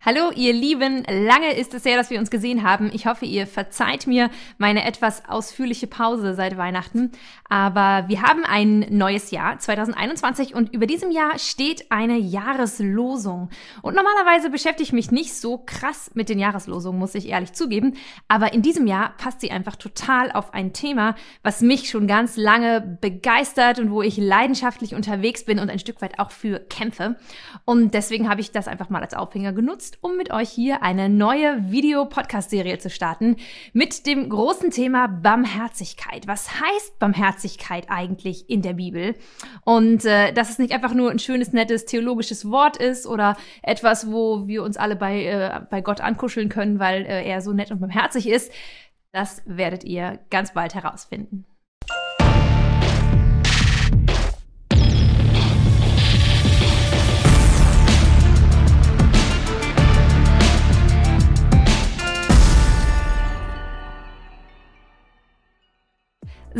Hallo, ihr Lieben. Lange ist es her, dass wir uns gesehen haben. Ich hoffe, ihr verzeiht mir meine etwas ausführliche Pause seit Weihnachten. Aber wir haben ein neues Jahr, 2021, und über diesem Jahr steht eine Jahreslosung. Und normalerweise beschäftige ich mich nicht so krass mit den Jahreslosungen, muss ich ehrlich zugeben. Aber in diesem Jahr passt sie einfach total auf ein Thema, was mich schon ganz lange begeistert und wo ich leidenschaftlich unterwegs bin und ein Stück weit auch für kämpfe. Und deswegen habe ich das einfach mal als Aufhänger genutzt genutzt, um mit euch hier eine neue Video-Podcast-Serie zu starten mit dem großen Thema Barmherzigkeit. Was heißt Barmherzigkeit eigentlich in der Bibel? Und äh, dass es nicht einfach nur ein schönes, nettes theologisches Wort ist oder etwas, wo wir uns alle bei, äh, bei Gott ankuscheln können, weil äh, er so nett und barmherzig ist, das werdet ihr ganz bald herausfinden.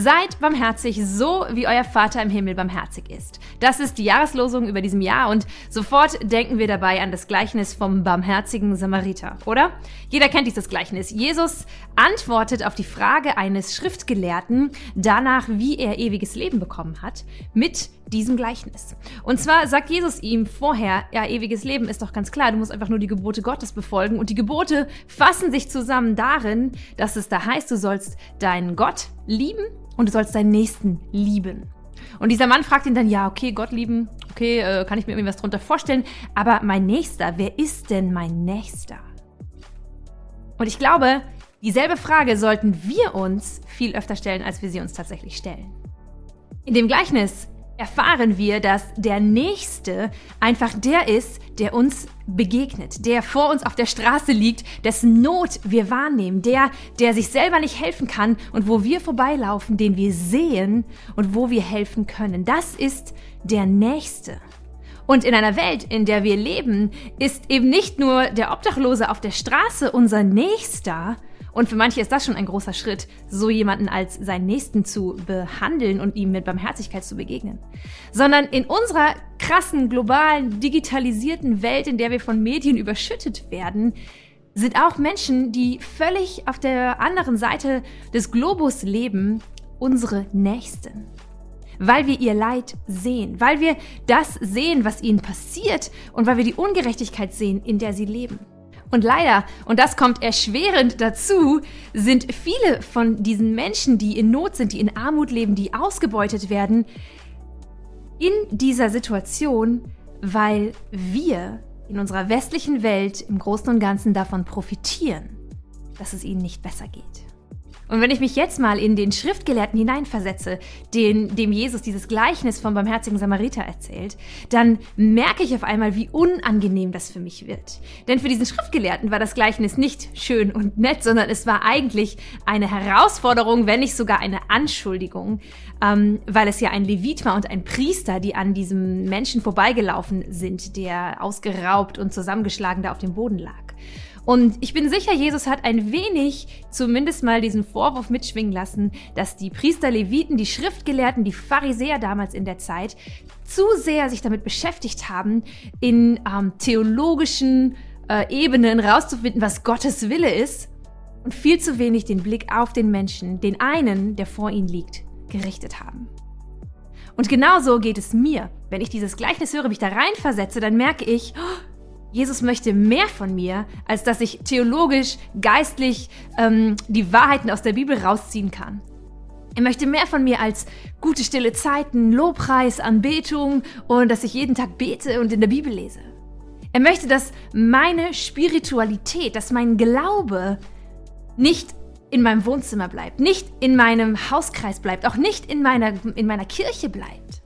Seid barmherzig, so wie euer Vater im Himmel barmherzig ist. Das ist die Jahreslosung über diesem Jahr und sofort denken wir dabei an das Gleichnis vom barmherzigen Samariter, oder? Jeder kennt dieses Gleichnis. Jesus antwortet auf die Frage eines Schriftgelehrten danach, wie er ewiges Leben bekommen hat, mit diesem Gleichnis. Und zwar sagt Jesus ihm vorher, ja, ewiges Leben ist doch ganz klar, du musst einfach nur die Gebote Gottes befolgen. Und die Gebote fassen sich zusammen darin, dass es da heißt, du sollst deinen Gott lieben und du sollst deinen Nächsten lieben. Und dieser Mann fragt ihn dann, ja, okay, Gott lieben, okay, äh, kann ich mir irgendwie was drunter vorstellen, aber mein Nächster, wer ist denn mein Nächster? Und ich glaube, dieselbe Frage sollten wir uns viel öfter stellen, als wir sie uns tatsächlich stellen. In dem Gleichnis erfahren wir, dass der Nächste einfach der ist, der uns begegnet, der vor uns auf der Straße liegt, dessen Not wir wahrnehmen, der, der sich selber nicht helfen kann und wo wir vorbeilaufen, den wir sehen und wo wir helfen können. Das ist der Nächste. Und in einer Welt, in der wir leben, ist eben nicht nur der Obdachlose auf der Straße unser Nächster, und für manche ist das schon ein großer Schritt, so jemanden als seinen Nächsten zu behandeln und ihm mit Barmherzigkeit zu begegnen. Sondern in unserer krassen, globalen, digitalisierten Welt, in der wir von Medien überschüttet werden, sind auch Menschen, die völlig auf der anderen Seite des Globus leben, unsere Nächsten weil wir ihr Leid sehen, weil wir das sehen, was ihnen passiert und weil wir die Ungerechtigkeit sehen, in der sie leben. Und leider, und das kommt erschwerend dazu, sind viele von diesen Menschen, die in Not sind, die in Armut leben, die ausgebeutet werden, in dieser Situation, weil wir in unserer westlichen Welt im Großen und Ganzen davon profitieren, dass es ihnen nicht besser geht. Und wenn ich mich jetzt mal in den Schriftgelehrten hineinversetze, den, dem Jesus dieses Gleichnis vom barmherzigen Samariter erzählt, dann merke ich auf einmal, wie unangenehm das für mich wird. Denn für diesen Schriftgelehrten war das Gleichnis nicht schön und nett, sondern es war eigentlich eine Herausforderung, wenn nicht sogar eine Anschuldigung, ähm, weil es ja ein Levit war und ein Priester, die an diesem Menschen vorbeigelaufen sind, der ausgeraubt und zusammengeschlagen da auf dem Boden lag. Und ich bin sicher, Jesus hat ein wenig zumindest mal diesen Vorwurf mitschwingen lassen, dass die Priester, Leviten, die Schriftgelehrten, die Pharisäer damals in der Zeit zu sehr sich damit beschäftigt haben, in ähm, theologischen äh, Ebenen rauszufinden, was Gottes Wille ist und viel zu wenig den Blick auf den Menschen, den einen, der vor ihnen liegt, gerichtet haben. Und genauso geht es mir. Wenn ich dieses Gleichnis höre, mich da reinversetze, dann merke ich, oh, Jesus möchte mehr von mir, als dass ich theologisch, geistlich ähm, die Wahrheiten aus der Bibel rausziehen kann. Er möchte mehr von mir als gute stille Zeiten, Lobpreis, Anbetung und dass ich jeden Tag bete und in der Bibel lese. Er möchte, dass meine Spiritualität, dass mein Glaube nicht in meinem Wohnzimmer bleibt, nicht in meinem Hauskreis bleibt, auch nicht in meiner, in meiner Kirche bleibt,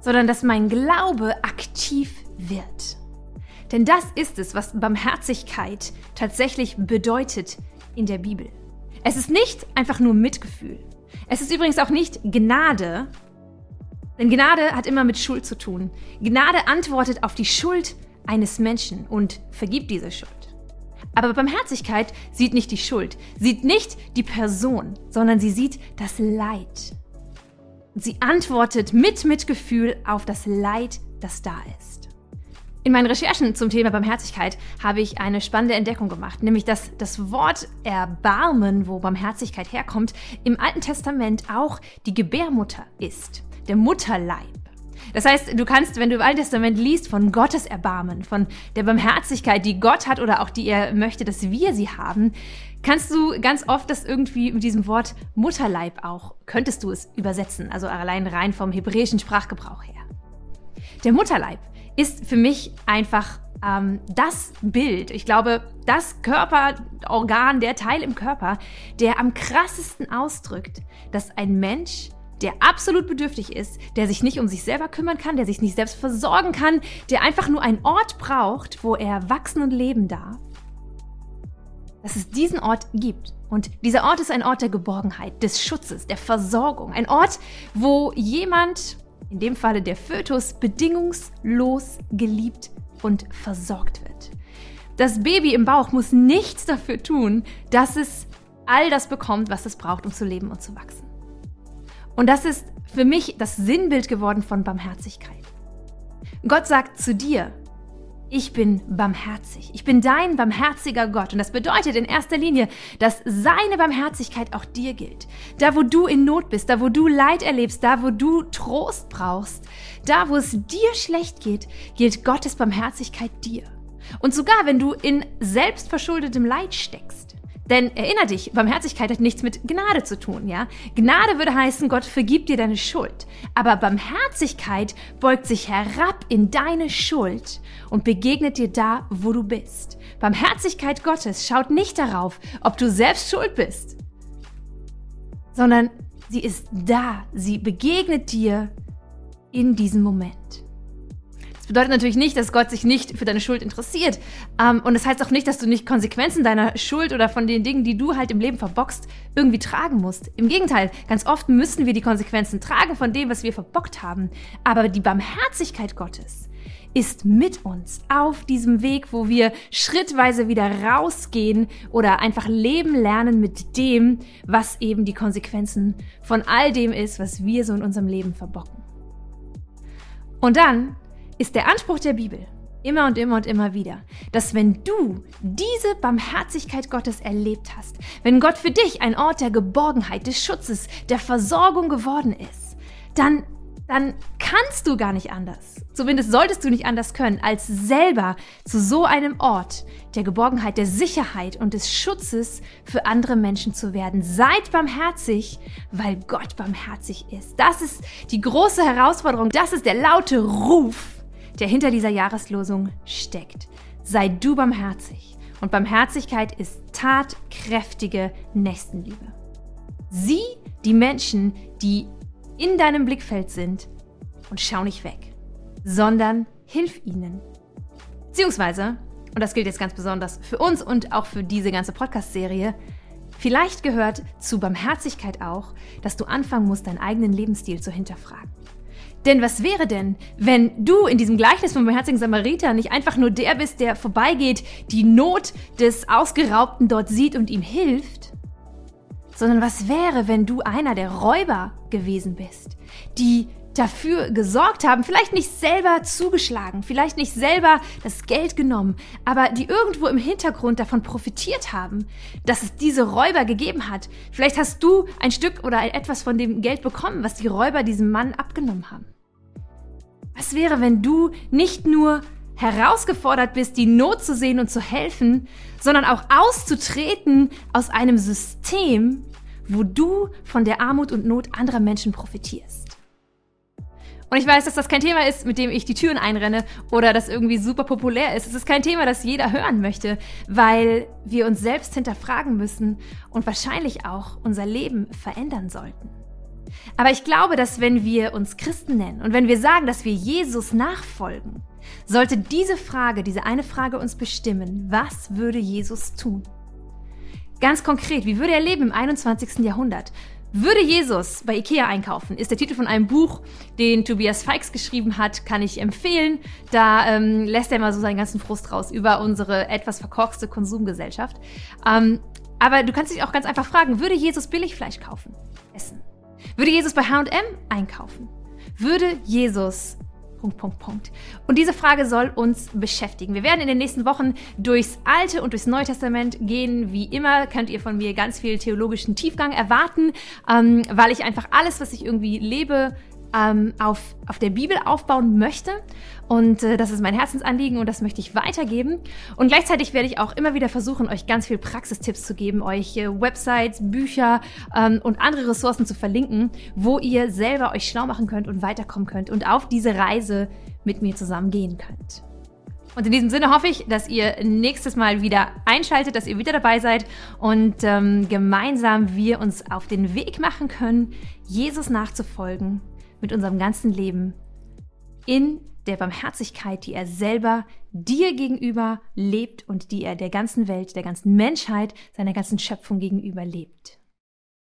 sondern dass mein Glaube aktiv wird. Denn das ist es, was Barmherzigkeit tatsächlich bedeutet in der Bibel. Es ist nicht einfach nur Mitgefühl. Es ist übrigens auch nicht Gnade, denn Gnade hat immer mit Schuld zu tun. Gnade antwortet auf die Schuld eines Menschen und vergibt diese Schuld. Aber Barmherzigkeit sieht nicht die Schuld, sieht nicht die Person, sondern sie sieht das Leid. Sie antwortet mit Mitgefühl auf das Leid, das da ist. In meinen Recherchen zum Thema Barmherzigkeit habe ich eine spannende Entdeckung gemacht, nämlich dass das Wort Erbarmen, wo Barmherzigkeit herkommt, im Alten Testament auch die Gebärmutter ist, der Mutterleib. Das heißt, du kannst, wenn du im Alten Testament liest von Gottes Erbarmen, von der Barmherzigkeit, die Gott hat oder auch die er möchte, dass wir sie haben, kannst du ganz oft das irgendwie mit diesem Wort Mutterleib auch, könntest du es übersetzen, also allein rein vom hebräischen Sprachgebrauch her. Der Mutterleib ist für mich einfach ähm, das Bild, ich glaube, das Körperorgan, der Teil im Körper, der am krassesten ausdrückt, dass ein Mensch, der absolut bedürftig ist, der sich nicht um sich selber kümmern kann, der sich nicht selbst versorgen kann, der einfach nur einen Ort braucht, wo er wachsen und leben darf, dass es diesen Ort gibt. Und dieser Ort ist ein Ort der Geborgenheit, des Schutzes, der Versorgung. Ein Ort, wo jemand in dem Falle der Fötus, bedingungslos geliebt und versorgt wird. Das Baby im Bauch muss nichts dafür tun, dass es all das bekommt, was es braucht, um zu leben und zu wachsen. Und das ist für mich das Sinnbild geworden von Barmherzigkeit. Gott sagt zu dir, ich bin barmherzig. Ich bin dein barmherziger Gott. Und das bedeutet in erster Linie, dass seine Barmherzigkeit auch dir gilt. Da, wo du in Not bist, da, wo du Leid erlebst, da, wo du Trost brauchst, da, wo es dir schlecht geht, gilt Gottes Barmherzigkeit dir. Und sogar wenn du in selbstverschuldetem Leid steckst, denn erinner dich, Barmherzigkeit hat nichts mit Gnade zu tun, ja? Gnade würde heißen, Gott vergibt dir deine Schuld. Aber Barmherzigkeit beugt sich herab in deine Schuld und begegnet dir da, wo du bist. Barmherzigkeit Gottes schaut nicht darauf, ob du selbst schuld bist, sondern sie ist da. Sie begegnet dir in diesem Moment. Das bedeutet natürlich nicht, dass Gott sich nicht für deine Schuld interessiert. Ähm, und das heißt auch nicht, dass du nicht Konsequenzen deiner Schuld oder von den Dingen, die du halt im Leben verbockst, irgendwie tragen musst. Im Gegenteil, ganz oft müssen wir die Konsequenzen tragen von dem, was wir verbockt haben. Aber die Barmherzigkeit Gottes ist mit uns auf diesem Weg, wo wir schrittweise wieder rausgehen oder einfach leben lernen mit dem, was eben die Konsequenzen von all dem ist, was wir so in unserem Leben verbocken. Und dann ist der Anspruch der Bibel immer und immer und immer wieder, dass wenn du diese Barmherzigkeit Gottes erlebt hast, wenn Gott für dich ein Ort der Geborgenheit, des Schutzes, der Versorgung geworden ist, dann dann kannst du gar nicht anders. Zumindest solltest du nicht anders können, als selber zu so einem Ort der Geborgenheit, der Sicherheit und des Schutzes für andere Menschen zu werden. Seid barmherzig, weil Gott barmherzig ist. Das ist die große Herausforderung. Das ist der laute Ruf der hinter dieser Jahreslosung steckt. Sei du barmherzig. Und Barmherzigkeit ist tatkräftige Nächstenliebe. Sieh die Menschen, die in deinem Blickfeld sind und schau nicht weg, sondern hilf ihnen. Beziehungsweise, und das gilt jetzt ganz besonders für uns und auch für diese ganze Podcast-Serie, vielleicht gehört zu Barmherzigkeit auch, dass du anfangen musst, deinen eigenen Lebensstil zu hinterfragen. Denn was wäre denn, wenn du in diesem Gleichnis vom barmherzigen Samariter nicht einfach nur der bist, der vorbeigeht, die Not des Ausgeraubten dort sieht und ihm hilft, sondern was wäre, wenn du einer der Räuber gewesen bist, die dafür gesorgt haben, vielleicht nicht selber zugeschlagen, vielleicht nicht selber das Geld genommen, aber die irgendwo im Hintergrund davon profitiert haben, dass es diese Räuber gegeben hat. Vielleicht hast du ein Stück oder etwas von dem Geld bekommen, was die Räuber diesem Mann abgenommen haben. Was wäre, wenn du nicht nur herausgefordert bist, die Not zu sehen und zu helfen, sondern auch auszutreten aus einem System, wo du von der Armut und Not anderer Menschen profitierst. Und ich weiß, dass das kein Thema ist, mit dem ich die Türen einrenne oder das irgendwie super populär ist. Es ist kein Thema, das jeder hören möchte, weil wir uns selbst hinterfragen müssen und wahrscheinlich auch unser Leben verändern sollten. Aber ich glaube, dass wenn wir uns Christen nennen und wenn wir sagen, dass wir Jesus nachfolgen, sollte diese Frage, diese eine Frage uns bestimmen, was würde Jesus tun? Ganz konkret, wie würde er leben im 21. Jahrhundert? Würde Jesus bei Ikea einkaufen? Ist der Titel von einem Buch, den Tobias Feix geschrieben hat, kann ich empfehlen. Da ähm, lässt er mal so seinen ganzen Frust raus über unsere etwas verkorkste Konsumgesellschaft. Ähm, aber du kannst dich auch ganz einfach fragen, würde Jesus Billigfleisch kaufen? Essen? Würde Jesus bei HM einkaufen? Würde Jesus Punkt, Punkt, Punkt. Und diese Frage soll uns beschäftigen. Wir werden in den nächsten Wochen durchs Alte und durchs Neue Testament gehen. Wie immer könnt ihr von mir ganz viel theologischen Tiefgang erwarten, ähm, weil ich einfach alles, was ich irgendwie lebe, ähm, auf, auf der Bibel aufbauen möchte. Und äh, das ist mein Herzensanliegen und das möchte ich weitergeben. Und gleichzeitig werde ich auch immer wieder versuchen, euch ganz viel Praxistipps zu geben, euch äh, Websites, Bücher ähm, und andere Ressourcen zu verlinken, wo ihr selber euch schlau machen könnt und weiterkommen könnt und auf diese Reise mit mir zusammen gehen könnt. Und in diesem Sinne hoffe ich, dass ihr nächstes Mal wieder einschaltet, dass ihr wieder dabei seid und ähm, gemeinsam wir uns auf den Weg machen können, Jesus nachzufolgen mit unserem ganzen Leben in der Barmherzigkeit, die er selber dir gegenüber lebt und die er der ganzen Welt, der ganzen Menschheit, seiner ganzen Schöpfung gegenüber lebt.